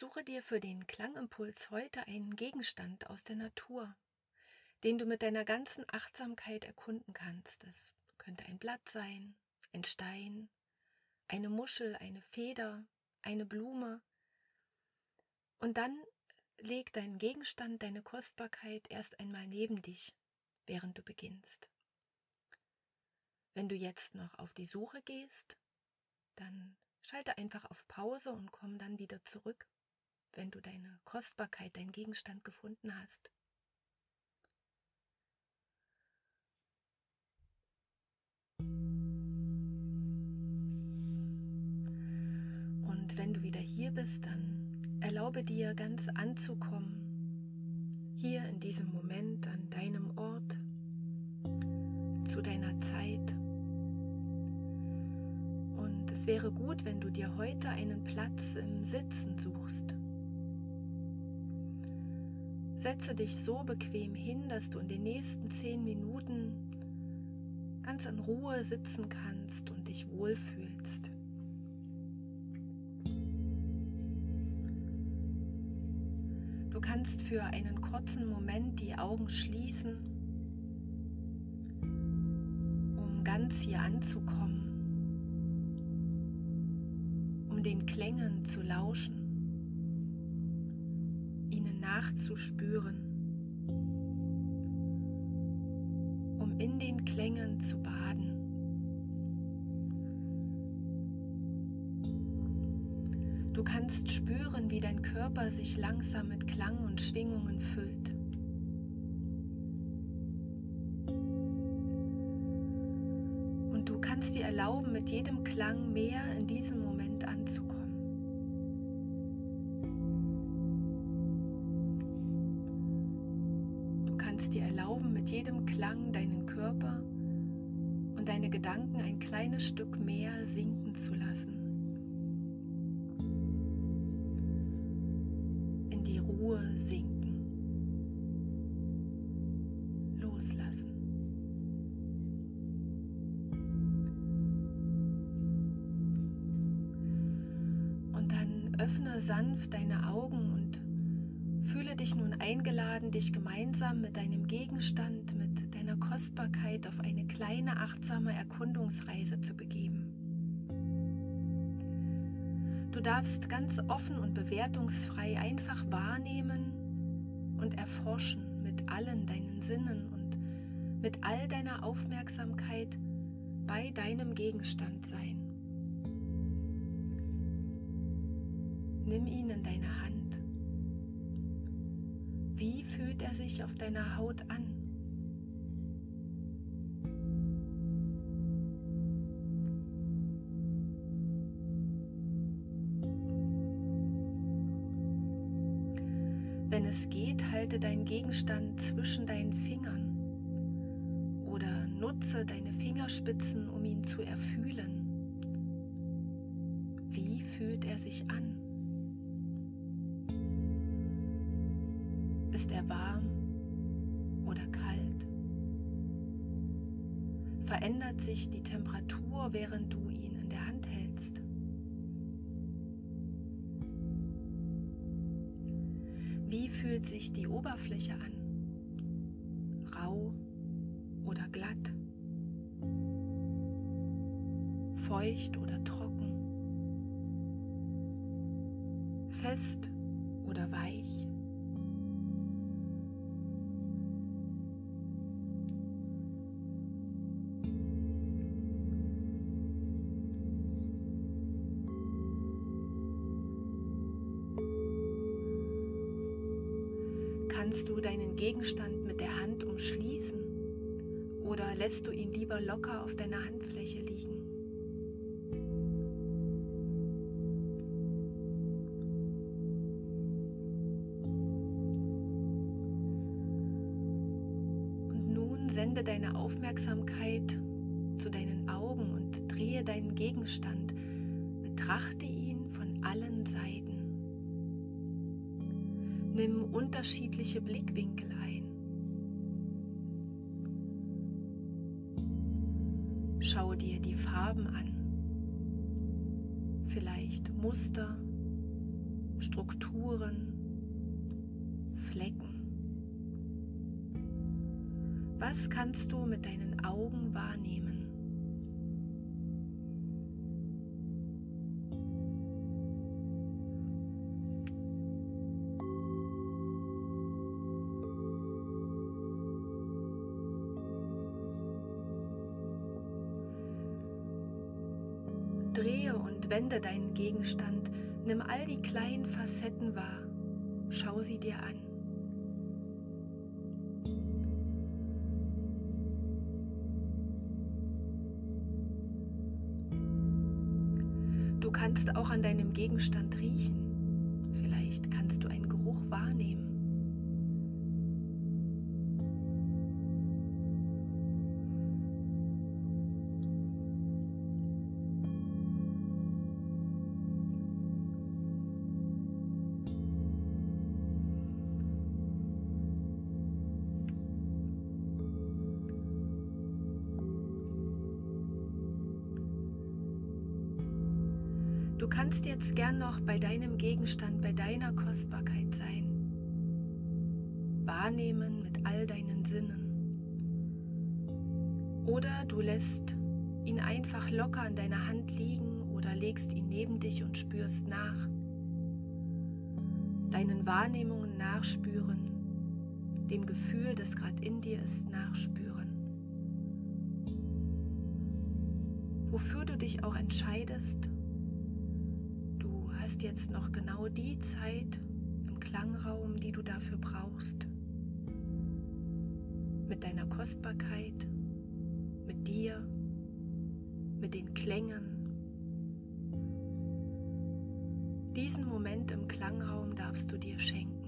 Suche dir für den Klangimpuls heute einen Gegenstand aus der Natur, den du mit deiner ganzen Achtsamkeit erkunden kannst. Es könnte ein Blatt sein, ein Stein, eine Muschel, eine Feder, eine Blume. Und dann leg deinen Gegenstand, deine Kostbarkeit erst einmal neben dich, während du beginnst. Wenn du jetzt noch auf die Suche gehst, dann schalte einfach auf Pause und komm dann wieder zurück, wenn du deine Kostbarkeit, deinen Gegenstand gefunden hast. Und wenn du wieder hier bist, dann erlaube dir ganz anzukommen, hier in diesem Moment an deinem Ort, zu deiner Zeit. Und es wäre gut, wenn du dir heute einen Platz im Sitzen suchst. Setze dich so bequem hin, dass du in den nächsten zehn Minuten ganz in Ruhe sitzen kannst und dich wohlfühlst. Du kannst für einen kurzen Moment die Augen schließen, um ganz hier anzukommen, um den Klängen zu lauschen, nachzuspüren, um in den Klängen zu baden. Du kannst spüren, wie dein Körper sich langsam mit Klang und Schwingungen füllt. Und du kannst dir erlauben, mit jedem Klang mehr in diesem Moment anzukommen. Jedem Klang deinen Körper und deine Gedanken ein kleines Stück mehr sinken zu lassen. Ruhe sinken. Loslassen. Und dann öffne sanft deine Augen und fühle dich nun eingeladen, dich gemeinsam mit deinem Gegenstand, mit deiner Kostbarkeit auf eine kleine achtsame Erkundungsreise zu begeben. Du darfst ganz offen und bewertungsfrei einfach wahrnehmen und erforschen mit allen deinen Sinnen und mit all deiner Aufmerksamkeit bei deinem Gegenstand sein. Nimm ihn in deine Hand. Wie fühlt er sich auf deiner Haut an? Wenn es geht, halte deinen Gegenstand zwischen deinen Fingern oder nutze deine Fingerspitzen, um ihn zu erfühlen. Wie fühlt er sich an? Ist er warm oder kalt? Verändert sich die Temperatur, während du ihn in der Hand hältst? Wie fühlt sich die Oberfläche an? Rau oder glatt? Feucht oder trocken? Fest oder weich? Lässt du ihn lieber locker auf deiner Handfläche liegen? Und nun sende deine Aufmerksamkeit zu deinen Augen und drehe deinen Gegenstand. Betrachte ihn von allen Seiten. Nimm unterschiedliche Blickwinkel ein. Schau dir die Farben an, vielleicht Muster Strukturen, Flecken. Was kannst du mit deinen Augen wahrnehmen? Wende deinen Gegenstand, nimm all die kleinen Facetten wahr, schau sie dir an. Du kannst auch an deinem Gegenstand riechen. Vielleicht kannst du einen kannst jetzt gern noch bei deinem Gegenstand, bei deiner Kostbarkeit sein. Wahrnehmen mit all deinen Sinnen. Oder du lässt ihn einfach locker an deiner Hand liegen oder legst ihn neben dich und spürst nach. Deinen Wahrnehmungen nachspüren, dem Gefühl, das gerade in dir ist, nachspüren. Wofür du dich auch entscheidest, hast jetzt noch genau die Zeit im Klangraum, die du dafür brauchst. Mit deiner Kostbarkeit, mit dir, mit den Klängen. Diesen Moment im Klangraum darfst du dir schenken.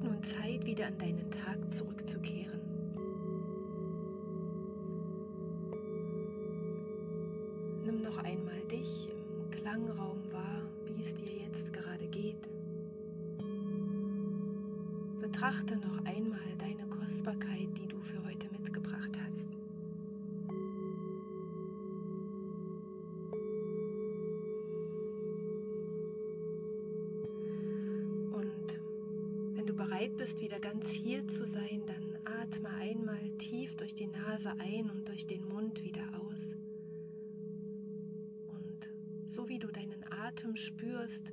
Wird nun Zeit, wieder an deinen Tag zurückzukehren. Nimm noch einmal dich im Klangraum wahr, wie es dir jetzt gerade geht. Betrachte noch einmal deine Kostbarkeit, die du für bist, wieder ganz hier zu sein, dann atme einmal tief durch die Nase ein und durch den Mund wieder aus. Und so wie du deinen Atem spürst,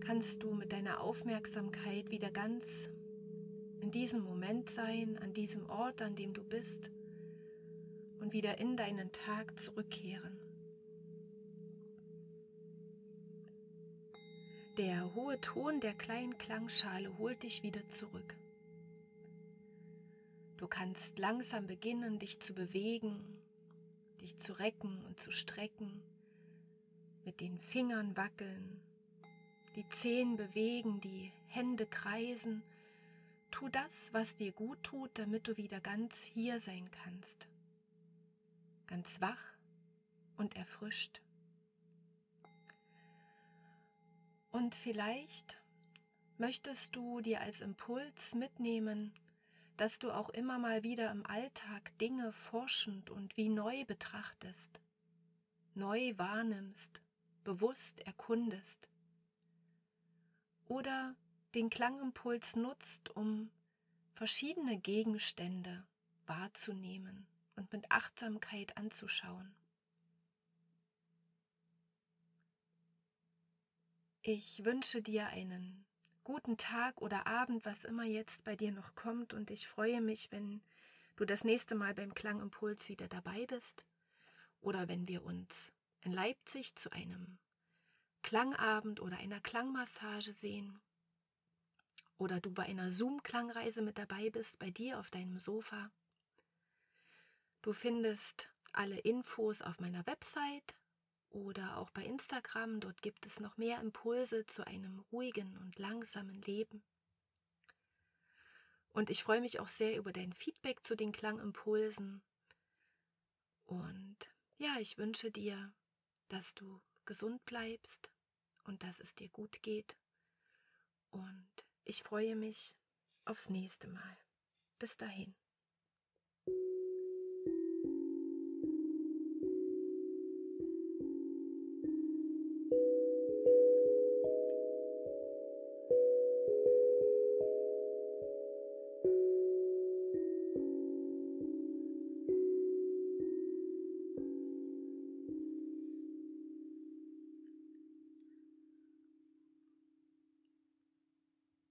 kannst du mit deiner Aufmerksamkeit wieder ganz in diesem Moment sein, an diesem Ort, an dem du bist und wieder in deinen Tag zurückkehren. Der hohe Ton der kleinen Klangschale holt dich wieder zurück. Du kannst langsam beginnen, dich zu bewegen, dich zu recken und zu strecken, mit den Fingern wackeln, die Zehen bewegen, die Hände kreisen. Tu das, was dir gut tut, damit du wieder ganz hier sein kannst. Ganz wach und erfrischt. Und vielleicht möchtest du dir als Impuls mitnehmen, dass du auch immer mal wieder im Alltag Dinge forschend und wie neu betrachtest, neu wahrnimmst, bewusst erkundest. Oder den Klangimpuls nutzt, um verschiedene Gegenstände wahrzunehmen und mit Achtsamkeit anzuschauen. Ich wünsche dir einen guten Tag oder Abend, was immer jetzt bei dir noch kommt, und ich freue mich, wenn du das nächste Mal beim Klangimpuls wieder dabei bist. Oder wenn wir uns in Leipzig zu einem Klangabend oder einer Klangmassage sehen. Oder du bei einer Zoom-Klangreise mit dabei bist, bei dir auf deinem Sofa. Du findest alle Infos auf meiner Website oder auch bei Instagram. Dort gibt es noch mehr Impulse zu einem ruhigen und langsamen Leben. Und ich freue mich auch sehr über dein Feedback zu den Klangimpulsen. Und ja, ich wünsche dir, dass du gesund bleibst und dass es dir gut geht. Und ich freue mich aufs nächste Mal. Bis dahin.